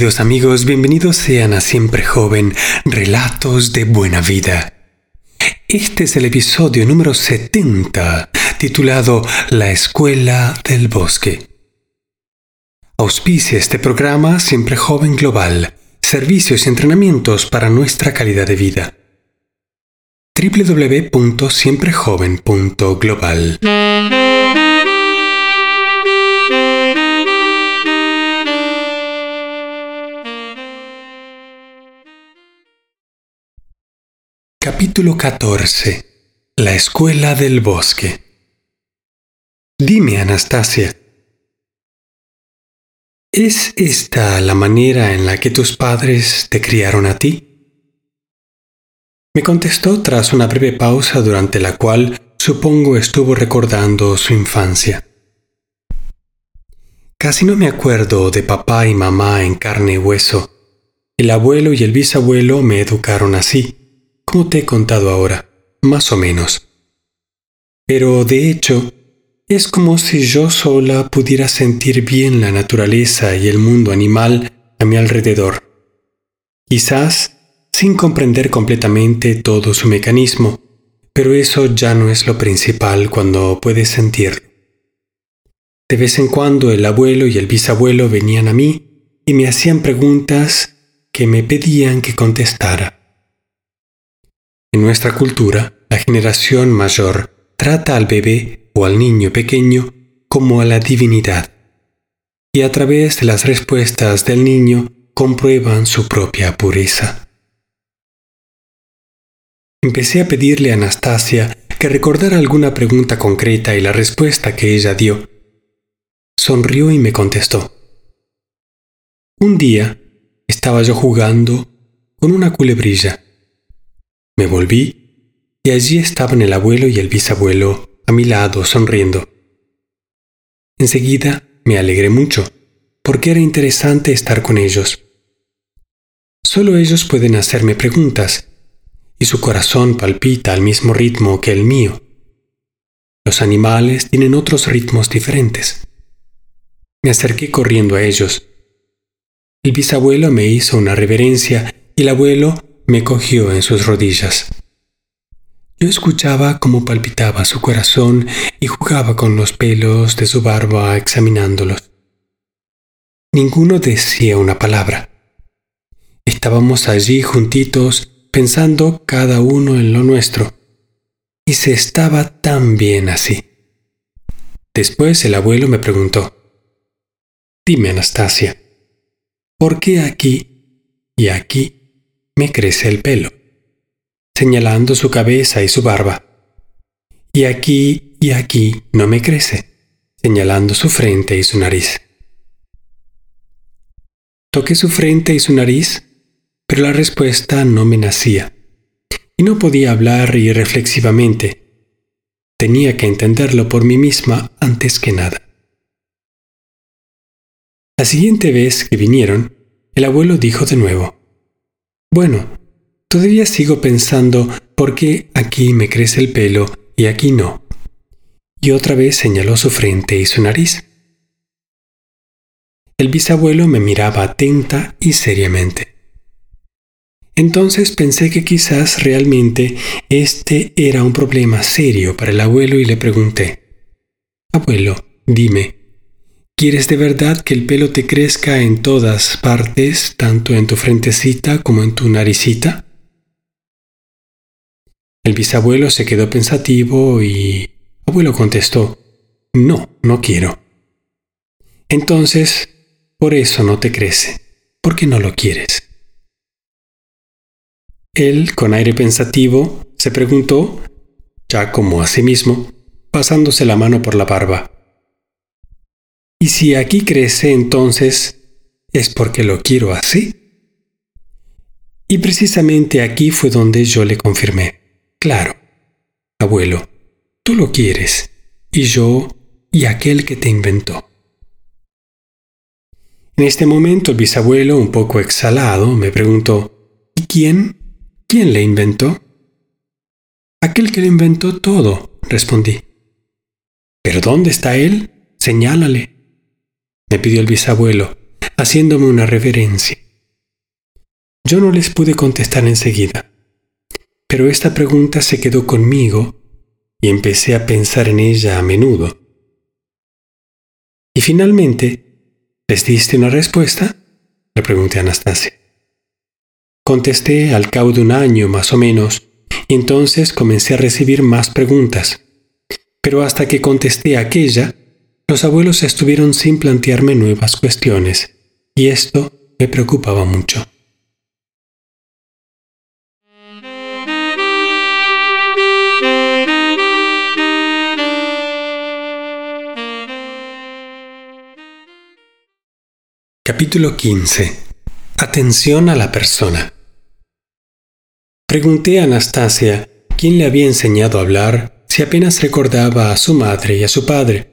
¿Qué tal, queridos amigos? Bienvenidos sean a Siempre Joven, Relatos de Buena Vida. Este es el episodio número 70, titulado La Escuela del Bosque. Auspicia este programa Siempre Joven Global, servicios y entrenamientos para nuestra calidad de vida. www.siemprejoven.global Capítulo 14 La Escuela del Bosque Dime, Anastasia, ¿es esta la manera en la que tus padres te criaron a ti? Me contestó tras una breve pausa durante la cual supongo estuvo recordando su infancia. Casi no me acuerdo de papá y mamá en carne y hueso. El abuelo y el bisabuelo me educaron así como te he contado ahora, más o menos. Pero de hecho, es como si yo sola pudiera sentir bien la naturaleza y el mundo animal a mi alrededor. Quizás sin comprender completamente todo su mecanismo, pero eso ya no es lo principal cuando puedes sentirlo. De vez en cuando el abuelo y el bisabuelo venían a mí y me hacían preguntas que me pedían que contestara. En nuestra cultura, la generación mayor trata al bebé o al niño pequeño como a la divinidad, y a través de las respuestas del niño comprueban su propia pureza. Empecé a pedirle a Anastasia que recordara alguna pregunta concreta y la respuesta que ella dio. Sonrió y me contestó. Un día estaba yo jugando con una culebrilla me volví y allí estaban el abuelo y el bisabuelo a mi lado sonriendo. Enseguida me alegré mucho, porque era interesante estar con ellos. Solo ellos pueden hacerme preguntas, y su corazón palpita al mismo ritmo que el mío. Los animales tienen otros ritmos diferentes. Me acerqué corriendo a ellos. El bisabuelo me hizo una reverencia y el abuelo me cogió en sus rodillas. Yo escuchaba cómo palpitaba su corazón y jugaba con los pelos de su barba examinándolos. Ninguno decía una palabra. Estábamos allí juntitos pensando cada uno en lo nuestro. Y se estaba tan bien así. Después el abuelo me preguntó, Dime, Anastasia, ¿por qué aquí y aquí me crece el pelo, señalando su cabeza y su barba. Y aquí y aquí no me crece, señalando su frente y su nariz. Toqué su frente y su nariz, pero la respuesta no me nacía, y no podía hablar irreflexivamente. Tenía que entenderlo por mí misma antes que nada. La siguiente vez que vinieron, el abuelo dijo de nuevo, bueno, todavía sigo pensando por qué aquí me crece el pelo y aquí no. Y otra vez señaló su frente y su nariz. El bisabuelo me miraba atenta y seriamente. Entonces pensé que quizás realmente este era un problema serio para el abuelo y le pregunté, Abuelo, dime, ¿Quieres de verdad que el pelo te crezca en todas partes, tanto en tu frentecita como en tu naricita? El bisabuelo se quedó pensativo y... Abuelo contestó, no, no quiero. Entonces, por eso no te crece, porque no lo quieres. Él, con aire pensativo, se preguntó, ya como a sí mismo, pasándose la mano por la barba, y si aquí crece, entonces es porque lo quiero así. Y precisamente aquí fue donde yo le confirmé. Claro, abuelo, tú lo quieres, y yo y aquel que te inventó. En este momento el bisabuelo, un poco exhalado, me preguntó, ¿y quién? ¿Quién le inventó? Aquel que le inventó todo, respondí. ¿Pero dónde está él? Señálale me pidió el bisabuelo, haciéndome una reverencia. Yo no les pude contestar enseguida, pero esta pregunta se quedó conmigo y empecé a pensar en ella a menudo. Y finalmente, ¿les diste una respuesta? Le pregunté a Anastasia. Contesté al cabo de un año más o menos, y entonces comencé a recibir más preguntas. Pero hasta que contesté aquella, los abuelos estuvieron sin plantearme nuevas cuestiones, y esto me preocupaba mucho. Capítulo 15. Atención a la persona. Pregunté a Anastasia quién le había enseñado a hablar si apenas recordaba a su madre y a su padre,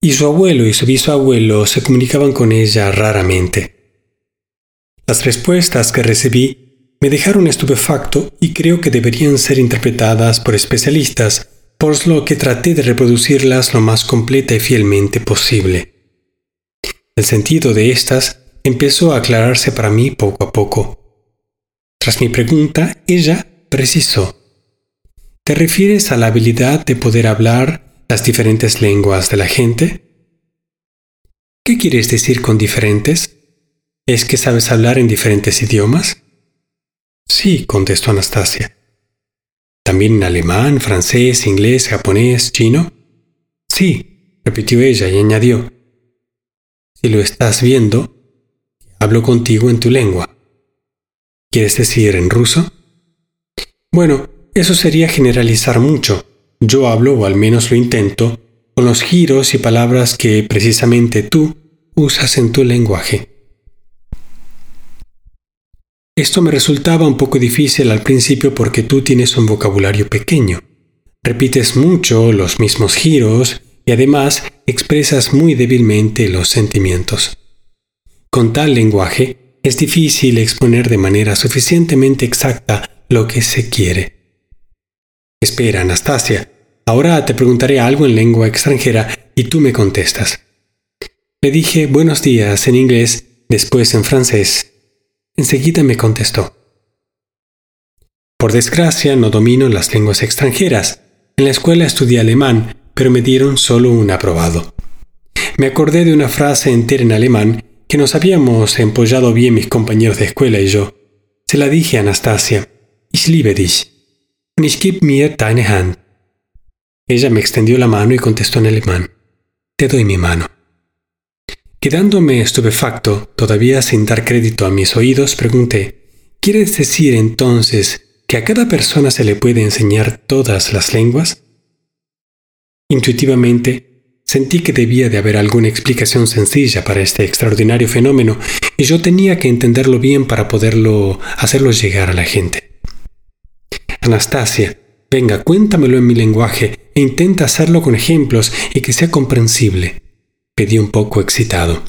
y su abuelo y su bisabuelo se comunicaban con ella raramente. Las respuestas que recibí me dejaron estupefacto y creo que deberían ser interpretadas por especialistas, por lo que traté de reproducirlas lo más completa y fielmente posible. El sentido de estas empezó a aclararse para mí poco a poco. Tras mi pregunta, ella precisó. ¿Te refieres a la habilidad de poder hablar las diferentes lenguas de la gente? ¿Qué quieres decir con diferentes? ¿Es que sabes hablar en diferentes idiomas? Sí, contestó Anastasia. ¿También en alemán, francés, inglés, japonés, chino? Sí, repitió ella y añadió. Si lo estás viendo, hablo contigo en tu lengua. ¿Quieres decir en ruso? Bueno, eso sería generalizar mucho. Yo hablo, o al menos lo intento, con los giros y palabras que precisamente tú usas en tu lenguaje. Esto me resultaba un poco difícil al principio porque tú tienes un vocabulario pequeño. Repites mucho los mismos giros y además expresas muy débilmente los sentimientos. Con tal lenguaje es difícil exponer de manera suficientemente exacta lo que se quiere. Espera, Anastasia, ahora te preguntaré algo en lengua extranjera y tú me contestas. Le dije buenos días en inglés, después en francés. Enseguida me contestó. Por desgracia no domino las lenguas extranjeras. En la escuela estudié alemán, pero me dieron solo un aprobado. Me acordé de una frase entera en alemán que nos habíamos empollado bien mis compañeros de escuela y yo. Se la dije a Anastasia. Ich liebe dich. Mir deine. Ella me extendió la mano y contestó en alemán. Te doy mi mano. Quedándome estupefacto, todavía sin dar crédito a mis oídos, pregunté, ¿quieres decir entonces que a cada persona se le puede enseñar todas las lenguas? Intuitivamente, sentí que debía de haber alguna explicación sencilla para este extraordinario fenómeno y yo tenía que entenderlo bien para poderlo hacerlo llegar a la gente. Anastasia, venga, cuéntamelo en mi lenguaje e intenta hacerlo con ejemplos y que sea comprensible. Pedí un poco excitado.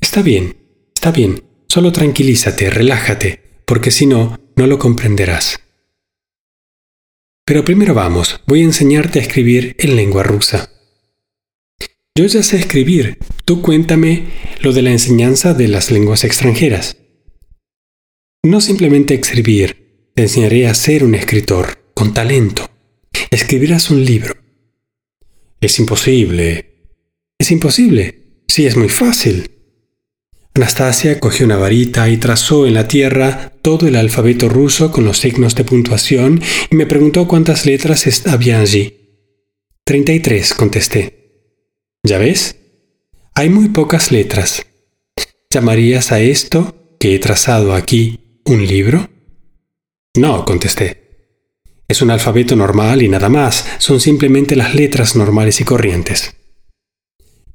Está bien, está bien, solo tranquilízate, relájate, porque si no, no lo comprenderás. Pero primero vamos, voy a enseñarte a escribir en lengua rusa. Yo ya sé escribir, tú cuéntame lo de la enseñanza de las lenguas extranjeras. No simplemente escribir, te enseñaré a ser un escritor, con talento. Escribirás un libro. Es imposible. Es imposible. Sí, es muy fácil. Anastasia cogió una varita y trazó en la tierra todo el alfabeto ruso con los signos de puntuación y me preguntó cuántas letras había allí. Treinta y tres, contesté. ¿Ya ves? Hay muy pocas letras. ¿Llamarías a esto, que he trazado aquí, un libro? No, contesté. Es un alfabeto normal y nada más, son simplemente las letras normales y corrientes.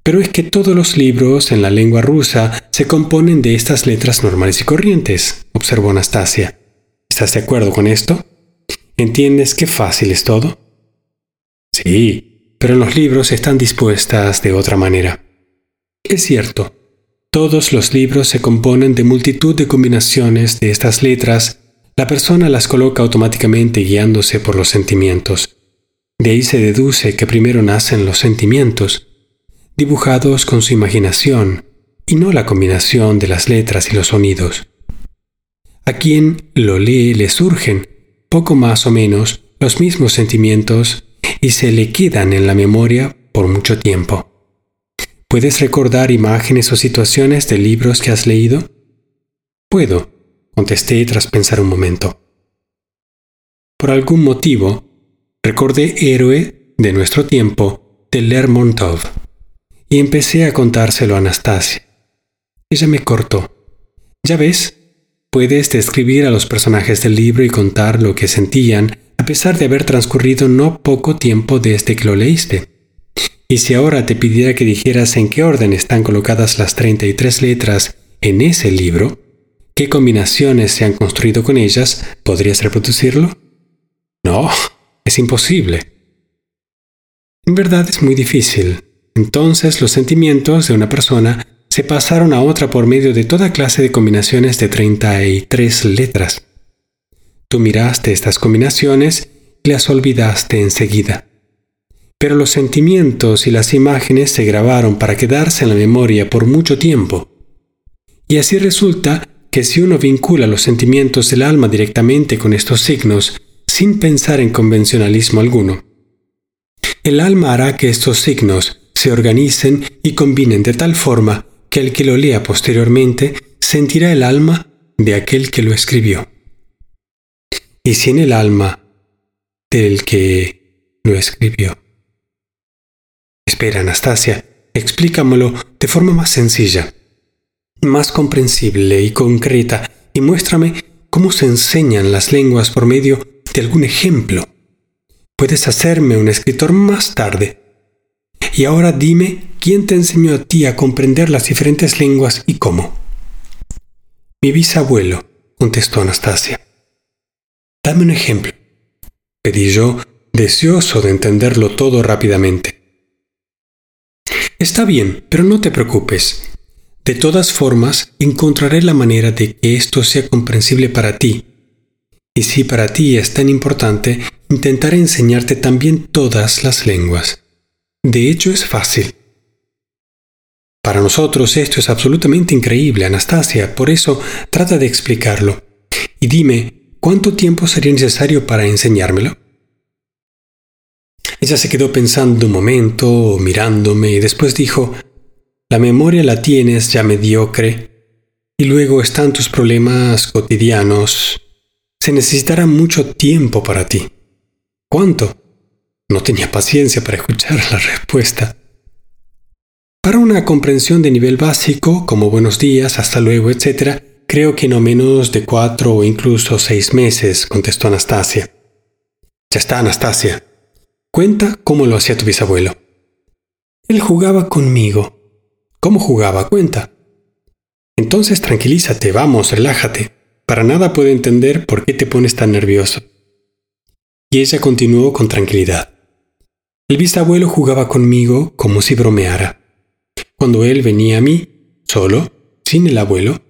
Pero es que todos los libros en la lengua rusa se componen de estas letras normales y corrientes, observó Anastasia. ¿Estás de acuerdo con esto? ¿Entiendes qué fácil es todo? Sí, pero los libros están dispuestas de otra manera. Es cierto, todos los libros se componen de multitud de combinaciones de estas letras, la persona las coloca automáticamente guiándose por los sentimientos. De ahí se deduce que primero nacen los sentimientos, dibujados con su imaginación, y no la combinación de las letras y los sonidos. A quien lo lee le surgen, poco más o menos, los mismos sentimientos y se le quedan en la memoria por mucho tiempo. ¿Puedes recordar imágenes o situaciones de libros que has leído? Puedo, contesté tras pensar un momento. Por algún motivo, recordé Héroe de nuestro tiempo de Lermontov y empecé a contárselo a Anastasia. Ella me cortó. Ya ves, puedes describir a los personajes del libro y contar lo que sentían a pesar de haber transcurrido no poco tiempo desde que lo leíste. Y si ahora te pidiera que dijeras en qué orden están colocadas las 33 letras en ese libro, qué combinaciones se han construido con ellas, ¿podrías reproducirlo? No, es imposible. En verdad es muy difícil. Entonces los sentimientos de una persona se pasaron a otra por medio de toda clase de combinaciones de 33 letras. Tú miraste estas combinaciones y las olvidaste enseguida. Pero los sentimientos y las imágenes se grabaron para quedarse en la memoria por mucho tiempo. Y así resulta que si uno vincula los sentimientos del alma directamente con estos signos, sin pensar en convencionalismo alguno, el alma hará que estos signos se organicen y combinen de tal forma que el que lo lea posteriormente sentirá el alma de aquel que lo escribió y sin el alma del que lo escribió. Espera, Anastasia, explícamelo de forma más sencilla, más comprensible y concreta, y muéstrame cómo se enseñan las lenguas por medio de algún ejemplo. Puedes hacerme un escritor más tarde. Y ahora dime quién te enseñó a ti a comprender las diferentes lenguas y cómo. Mi bisabuelo, contestó Anastasia. Dame un ejemplo, pedí yo, deseoso de entenderlo todo rápidamente. Está bien, pero no te preocupes. De todas formas, encontraré la manera de que esto sea comprensible para ti. Y si para ti es tan importante, intentaré enseñarte también todas las lenguas. De hecho, es fácil. Para nosotros esto es absolutamente increíble, Anastasia, por eso trata de explicarlo. Y dime, ¿Cuánto tiempo sería necesario para enseñármelo? Ella se quedó pensando un momento, mirándome, y después dijo, La memoria la tienes ya mediocre, y luego están tus problemas cotidianos. Se necesitará mucho tiempo para ti. ¿Cuánto? No tenía paciencia para escuchar la respuesta. Para una comprensión de nivel básico, como buenos días, hasta luego, etc., Creo que no menos de cuatro o incluso seis meses, contestó Anastasia. Ya está, Anastasia. Cuenta cómo lo hacía tu bisabuelo. Él jugaba conmigo. ¿Cómo jugaba? Cuenta. Entonces tranquilízate, vamos, relájate. Para nada puedo entender por qué te pones tan nervioso. Y ella continuó con tranquilidad. El bisabuelo jugaba conmigo como si bromeara. Cuando él venía a mí, solo, sin el abuelo,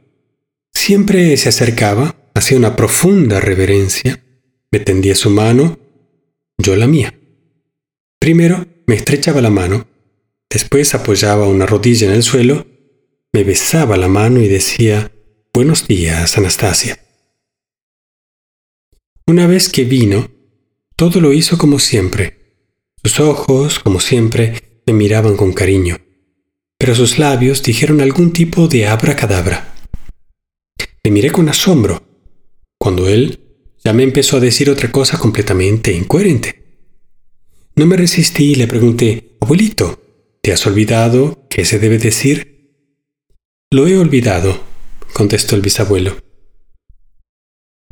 Siempre se acercaba, hacía una profunda reverencia, me tendía su mano, yo la mía. Primero me estrechaba la mano, después apoyaba una rodilla en el suelo, me besaba la mano y decía, Buenos días, Anastasia. Una vez que vino, todo lo hizo como siempre. Sus ojos, como siempre, me miraban con cariño, pero sus labios dijeron algún tipo de abracadabra. Le miré con asombro, cuando él ya me empezó a decir otra cosa completamente incoherente. No me resistí y le pregunté, Abuelito, ¿te has olvidado qué se debe decir? Lo he olvidado, contestó el bisabuelo.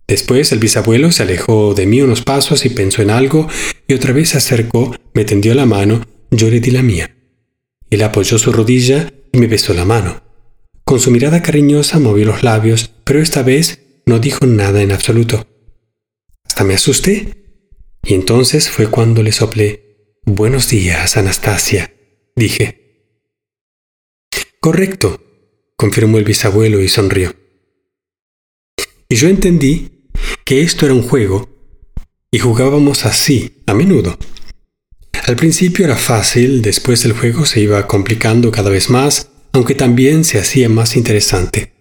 Después el bisabuelo se alejó de mí unos pasos y pensó en algo y otra vez se acercó, me tendió la mano, yo le di la mía. Él apoyó su rodilla y me besó la mano. Con su mirada cariñosa movió los labios, pero esta vez no dijo nada en absoluto. Hasta me asusté. Y entonces fue cuando le soplé. Buenos días, Anastasia, dije. Correcto, confirmó el bisabuelo y sonrió. Y yo entendí que esto era un juego y jugábamos así a menudo. Al principio era fácil, después el juego se iba complicando cada vez más aunque también se hacía más interesante.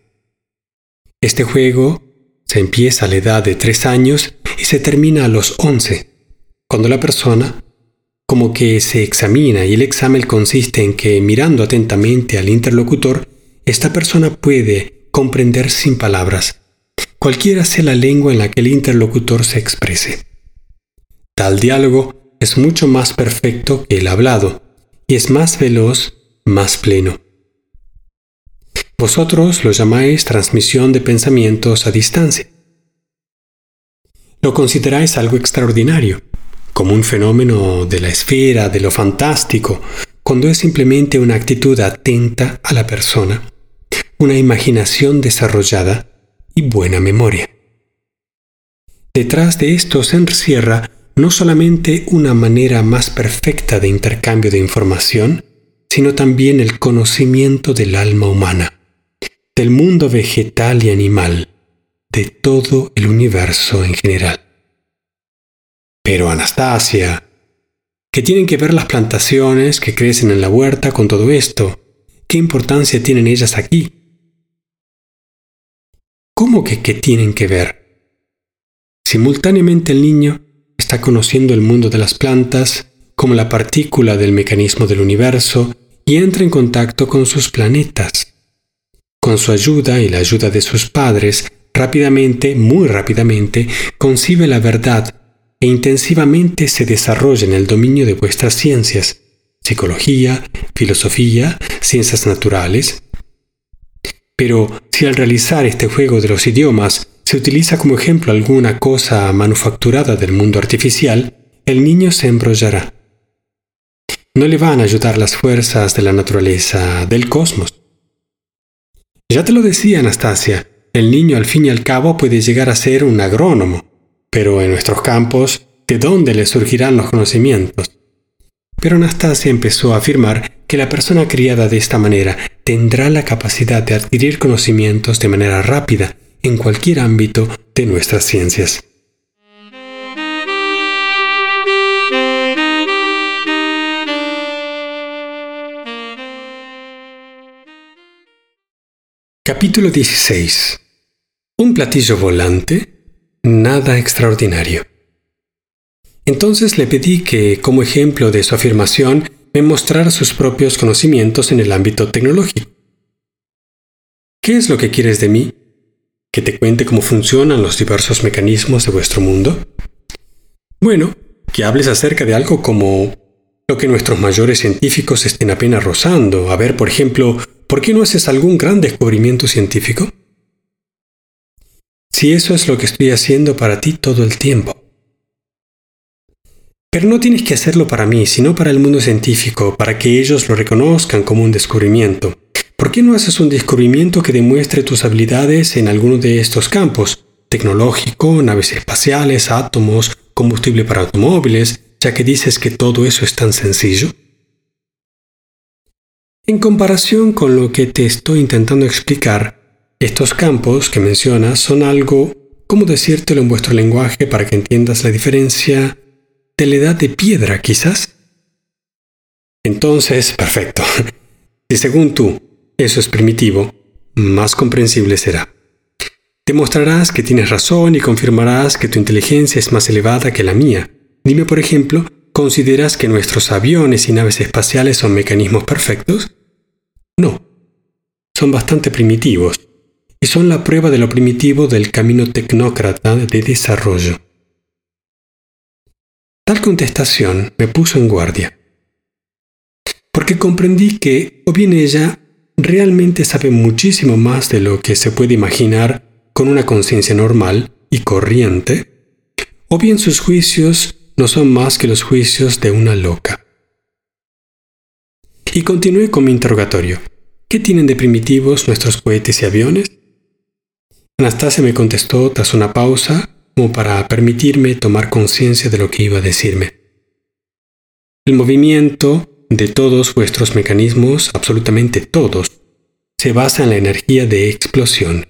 Este juego se empieza a la edad de tres años y se termina a los once, cuando la persona como que se examina y el examen consiste en que mirando atentamente al interlocutor, esta persona puede comprender sin palabras, cualquiera sea la lengua en la que el interlocutor se exprese. Tal diálogo es mucho más perfecto que el hablado y es más veloz, más pleno. Vosotros lo llamáis transmisión de pensamientos a distancia. Lo consideráis algo extraordinario, como un fenómeno de la esfera, de lo fantástico, cuando es simplemente una actitud atenta a la persona, una imaginación desarrollada y buena memoria. Detrás de esto se encierra no solamente una manera más perfecta de intercambio de información, sino también el conocimiento del alma humana, del mundo vegetal y animal, de todo el universo en general. Pero Anastasia, ¿qué tienen que ver las plantaciones que crecen en la huerta con todo esto? ¿Qué importancia tienen ellas aquí? ¿Cómo que qué tienen que ver? Simultáneamente el niño está conociendo el mundo de las plantas como la partícula del mecanismo del universo y entra en contacto con sus planetas. Con su ayuda y la ayuda de sus padres, rápidamente, muy rápidamente, concibe la verdad e intensivamente se desarrolla en el dominio de vuestras ciencias, psicología, filosofía, ciencias naturales. Pero si al realizar este juego de los idiomas se utiliza como ejemplo alguna cosa manufacturada del mundo artificial, el niño se embrollará. No le van a ayudar las fuerzas de la naturaleza, del cosmos. Ya te lo decía Anastasia, el niño al fin y al cabo puede llegar a ser un agrónomo, pero en nuestros campos, ¿de dónde le surgirán los conocimientos? Pero Anastasia empezó a afirmar que la persona criada de esta manera tendrá la capacidad de adquirir conocimientos de manera rápida en cualquier ámbito de nuestras ciencias. Capítulo 16. Un platillo volante nada extraordinario. Entonces le pedí que, como ejemplo de su afirmación, me mostrara sus propios conocimientos en el ámbito tecnológico. ¿Qué es lo que quieres de mí? ¿Que te cuente cómo funcionan los diversos mecanismos de vuestro mundo? Bueno, que hables acerca de algo como lo que nuestros mayores científicos estén apenas rozando. A ver, por ejemplo, ¿por qué no haces algún gran descubrimiento científico? Si eso es lo que estoy haciendo para ti todo el tiempo. Pero no tienes que hacerlo para mí, sino para el mundo científico, para que ellos lo reconozcan como un descubrimiento. ¿Por qué no haces un descubrimiento que demuestre tus habilidades en alguno de estos campos? Tecnológico, naves espaciales, átomos, combustible para automóviles, ya que dices que todo eso es tan sencillo. En comparación con lo que te estoy intentando explicar, estos campos que mencionas son algo, ¿cómo decírtelo en vuestro lenguaje para que entiendas la diferencia de la edad de piedra, quizás? Entonces, perfecto. Si según tú eso es primitivo, más comprensible será. Demostrarás que tienes razón y confirmarás que tu inteligencia es más elevada que la mía. Dime, por ejemplo, ¿consideras que nuestros aviones y naves espaciales son mecanismos perfectos? No, son bastante primitivos y son la prueba de lo primitivo del camino tecnócrata de desarrollo. Tal contestación me puso en guardia, porque comprendí que, o bien ella realmente sabe muchísimo más de lo que se puede imaginar con una conciencia normal y corriente, o bien sus juicios no son más que los juicios de una loca. Y continué con mi interrogatorio. ¿Qué tienen de primitivos nuestros cohetes y aviones? Anastasia me contestó tras una pausa como para permitirme tomar conciencia de lo que iba a decirme. El movimiento de todos vuestros mecanismos, absolutamente todos, se basa en la energía de explosión.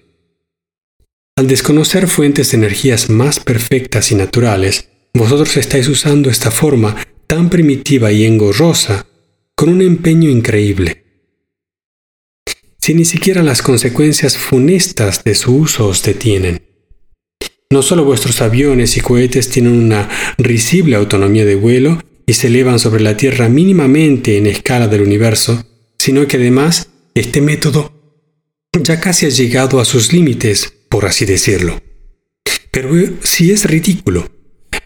Al desconocer fuentes de energías más perfectas y naturales, vosotros estáis usando esta forma tan primitiva y engorrosa con un empeño increíble. Si ni siquiera las consecuencias funestas de su uso os detienen? No solo vuestros aviones y cohetes tienen una risible autonomía de vuelo y se elevan sobre la Tierra mínimamente en escala del universo, sino que además este método ya casi ha llegado a sus límites, por así decirlo. Pero si es ridículo.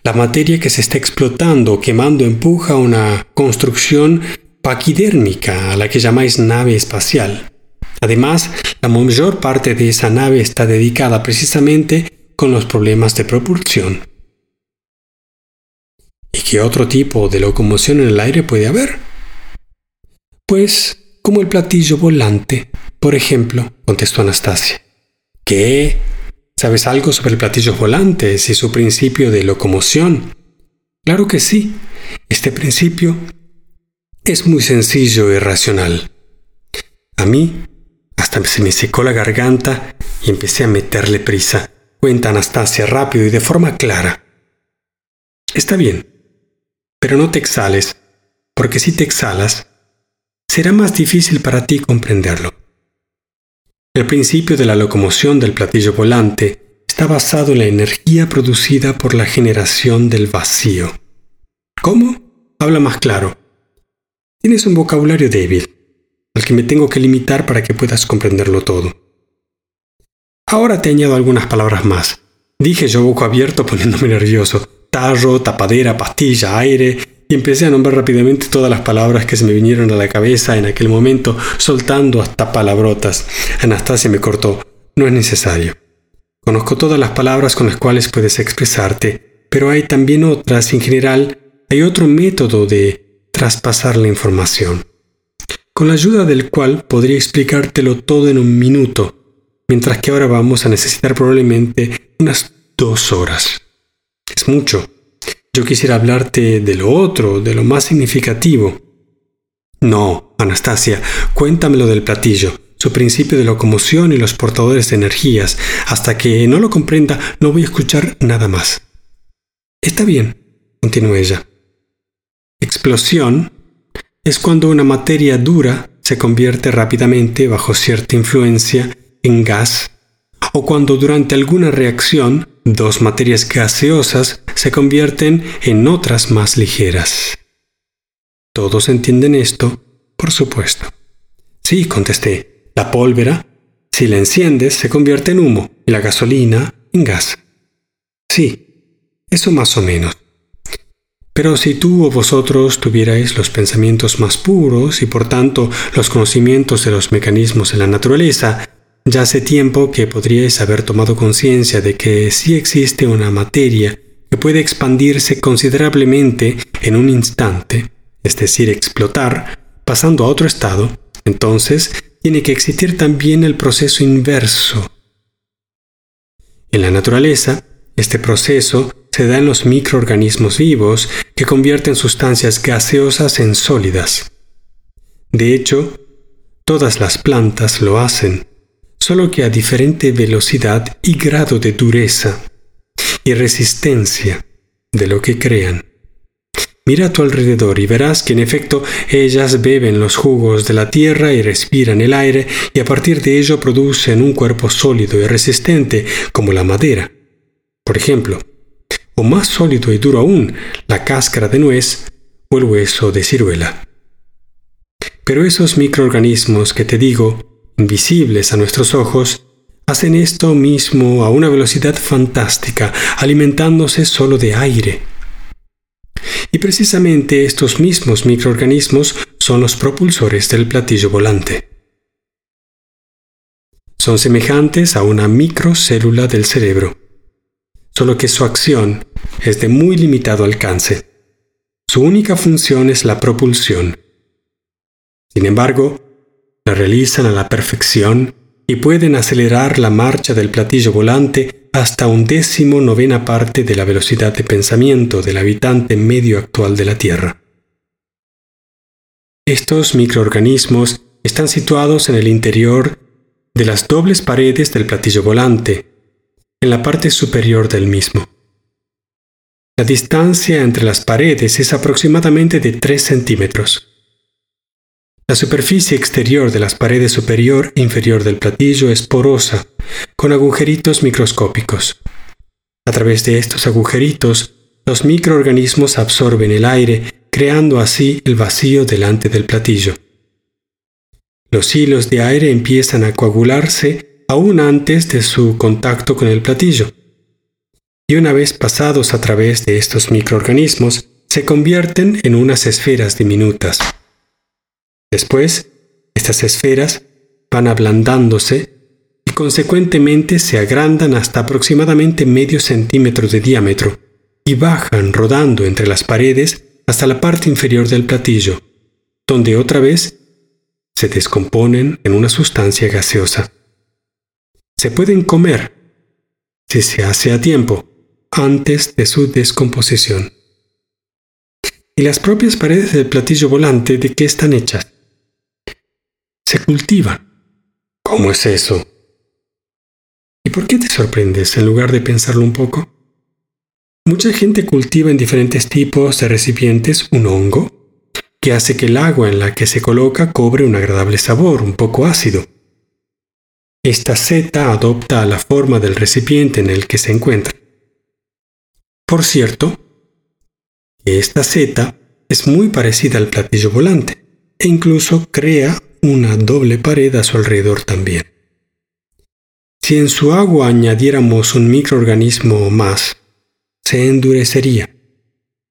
La materia que se está explotando o quemando empuja una construcción paquidérmica a la que llamáis nave espacial. Además, la mayor parte de esa nave está dedicada precisamente con los problemas de propulsión. ¿Y qué otro tipo de locomoción en el aire puede haber? Pues como el platillo volante, por ejemplo, contestó Anastasia. ¿Qué? ¿Sabes algo sobre el platillo volante y su principio de locomoción? Claro que sí. Este principio es muy sencillo y racional. A mí hasta se me secó la garganta y empecé a meterle prisa. Cuenta Anastasia rápido y de forma clara. Está bien, pero no te exhales, porque si te exhalas, será más difícil para ti comprenderlo. El principio de la locomoción del platillo volante está basado en la energía producida por la generación del vacío. ¿Cómo? Habla más claro. Tienes un vocabulario débil, al que me tengo que limitar para que puedas comprenderlo todo. Ahora te añado algunas palabras más. Dije yo boco abierto poniéndome nervioso. Tarro, tapadera, pastilla, aire, y empecé a nombrar rápidamente todas las palabras que se me vinieron a la cabeza en aquel momento, soltando hasta palabrotas. Anastasia me cortó. No es necesario. Conozco todas las palabras con las cuales puedes expresarte, pero hay también otras, en general, hay otro método de traspasar la información, con la ayuda del cual podría explicártelo todo en un minuto, mientras que ahora vamos a necesitar probablemente unas dos horas. Es mucho. Yo quisiera hablarte de lo otro, de lo más significativo. No, Anastasia, cuéntamelo del platillo, su principio de locomoción y los portadores de energías. Hasta que no lo comprenda, no voy a escuchar nada más. Está bien, continuó ella. Explosión es cuando una materia dura se convierte rápidamente bajo cierta influencia en gas o cuando durante alguna reacción dos materias gaseosas se convierten en otras más ligeras. ¿Todos entienden esto? Por supuesto. Sí, contesté. La pólvora, si la enciendes, se convierte en humo y la gasolina en gas. Sí, eso más o menos. Pero si tú o vosotros tuvierais los pensamientos más puros y por tanto los conocimientos de los mecanismos de la naturaleza, ya hace tiempo que podríais haber tomado conciencia de que sí existe una materia que puede expandirse considerablemente en un instante, es decir, explotar, pasando a otro estado, entonces tiene que existir también el proceso inverso. En la naturaleza, este proceso se da en los microorganismos vivos que convierten sustancias gaseosas en sólidas. De hecho, todas las plantas lo hacen solo que a diferente velocidad y grado de dureza y resistencia de lo que crean. Mira a tu alrededor y verás que en efecto ellas beben los jugos de la tierra y respiran el aire y a partir de ello producen un cuerpo sólido y resistente como la madera. Por ejemplo, o más sólido y duro aún, la cáscara de nuez o el hueso de ciruela. Pero esos microorganismos que te digo invisibles a nuestros ojos, hacen esto mismo a una velocidad fantástica, alimentándose solo de aire. Y precisamente estos mismos microorganismos son los propulsores del platillo volante. Son semejantes a una microcélula del cerebro, solo que su acción es de muy limitado alcance. Su única función es la propulsión. Sin embargo, la realizan a la perfección y pueden acelerar la marcha del platillo volante hasta un décimo novena parte de la velocidad de pensamiento del habitante medio actual de la Tierra. Estos microorganismos están situados en el interior de las dobles paredes del platillo volante, en la parte superior del mismo. La distancia entre las paredes es aproximadamente de 3 centímetros. La superficie exterior de las paredes superior e inferior del platillo es porosa, con agujeritos microscópicos. A través de estos agujeritos, los microorganismos absorben el aire, creando así el vacío delante del platillo. Los hilos de aire empiezan a coagularse aún antes de su contacto con el platillo. Y una vez pasados a través de estos microorganismos, se convierten en unas esferas diminutas. Después, estas esferas van ablandándose y consecuentemente se agrandan hasta aproximadamente medio centímetro de diámetro y bajan rodando entre las paredes hasta la parte inferior del platillo, donde otra vez se descomponen en una sustancia gaseosa. Se pueden comer, si se hace a tiempo, antes de su descomposición. ¿Y las propias paredes del platillo volante de qué están hechas? Se cultivan. ¿Cómo es eso? ¿Y por qué te sorprendes en lugar de pensarlo un poco? Mucha gente cultiva en diferentes tipos de recipientes un hongo que hace que el agua en la que se coloca cobre un agradable sabor, un poco ácido. Esta seta adopta la forma del recipiente en el que se encuentra. Por cierto, esta seta es muy parecida al platillo volante e incluso crea una doble pared a su alrededor también. Si en su agua añadiéramos un microorganismo más, se endurecería,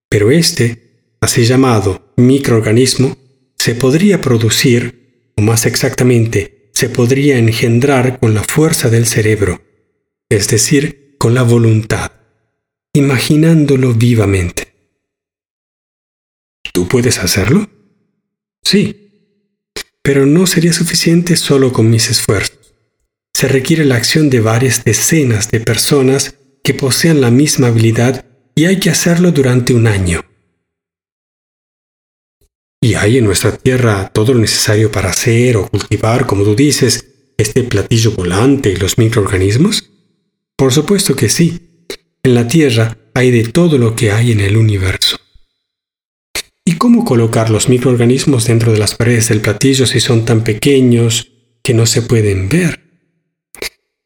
pero este así llamado microorganismo, se podría producir, o más exactamente, se podría engendrar con la fuerza del cerebro, es decir, con la voluntad, imaginándolo vivamente. ¿Tú puedes hacerlo? Sí, pero no sería suficiente solo con mis esfuerzos. Se requiere la acción de varias decenas de personas que posean la misma habilidad y hay que hacerlo durante un año. ¿Y hay en nuestra tierra todo lo necesario para hacer o cultivar, como tú dices, este platillo volante y los microorganismos? Por supuesto que sí. En la tierra hay de todo lo que hay en el universo. ¿Y cómo colocar los microorganismos dentro de las paredes del platillo si son tan pequeños que no se pueden ver?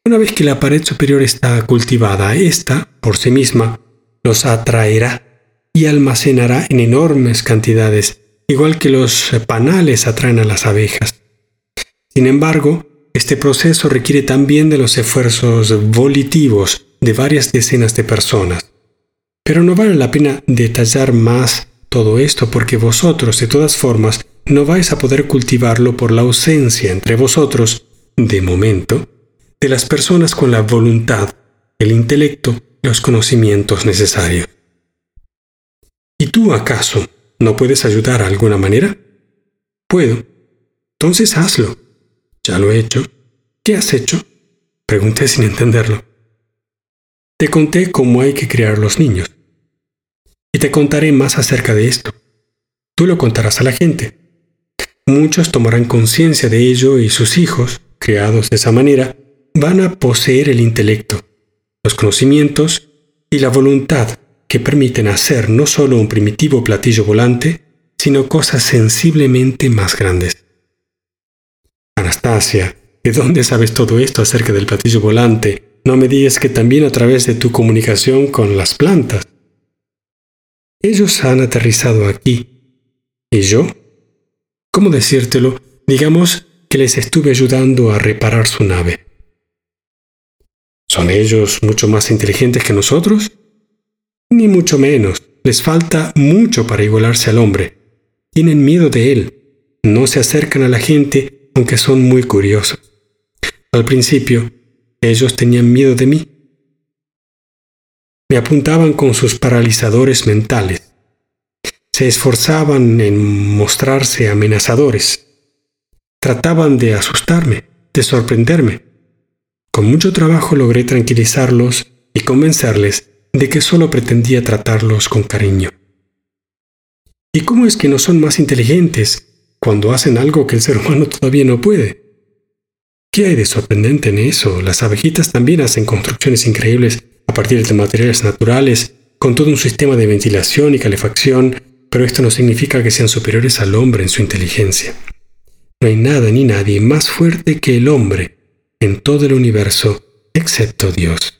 Una vez que la pared superior está cultivada, esta, por sí misma, los atraerá y almacenará en enormes cantidades igual que los panales atraen a las abejas. Sin embargo, este proceso requiere también de los esfuerzos volitivos de varias decenas de personas. Pero no vale la pena detallar más todo esto porque vosotros, de todas formas, no vais a poder cultivarlo por la ausencia entre vosotros, de momento, de las personas con la voluntad, el intelecto los conocimientos necesarios. ¿Y tú acaso ¿No puedes ayudar de alguna manera? Puedo. Entonces hazlo. Ya lo he hecho. ¿Qué has hecho? Pregunté sin entenderlo. Te conté cómo hay que criar los niños. Y te contaré más acerca de esto. Tú lo contarás a la gente. Muchos tomarán conciencia de ello y sus hijos, criados de esa manera, van a poseer el intelecto, los conocimientos y la voluntad que permiten hacer no solo un primitivo platillo volante, sino cosas sensiblemente más grandes. Anastasia, ¿de dónde sabes todo esto acerca del platillo volante? No me digas que también a través de tu comunicación con las plantas. Ellos han aterrizado aquí. ¿Y yo? ¿Cómo decírtelo? Digamos que les estuve ayudando a reparar su nave. ¿Son ellos mucho más inteligentes que nosotros? Ni mucho menos. Les falta mucho para igualarse al hombre. Tienen miedo de él. No se acercan a la gente aunque son muy curiosos. Al principio, ellos tenían miedo de mí. Me apuntaban con sus paralizadores mentales. Se esforzaban en mostrarse amenazadores. Trataban de asustarme, de sorprenderme. Con mucho trabajo logré tranquilizarlos y convencerles de que solo pretendía tratarlos con cariño. ¿Y cómo es que no son más inteligentes cuando hacen algo que el ser humano todavía no puede? ¿Qué hay de sorprendente en eso? Las abejitas también hacen construcciones increíbles a partir de materiales naturales, con todo un sistema de ventilación y calefacción, pero esto no significa que sean superiores al hombre en su inteligencia. No hay nada ni nadie más fuerte que el hombre en todo el universo, excepto Dios.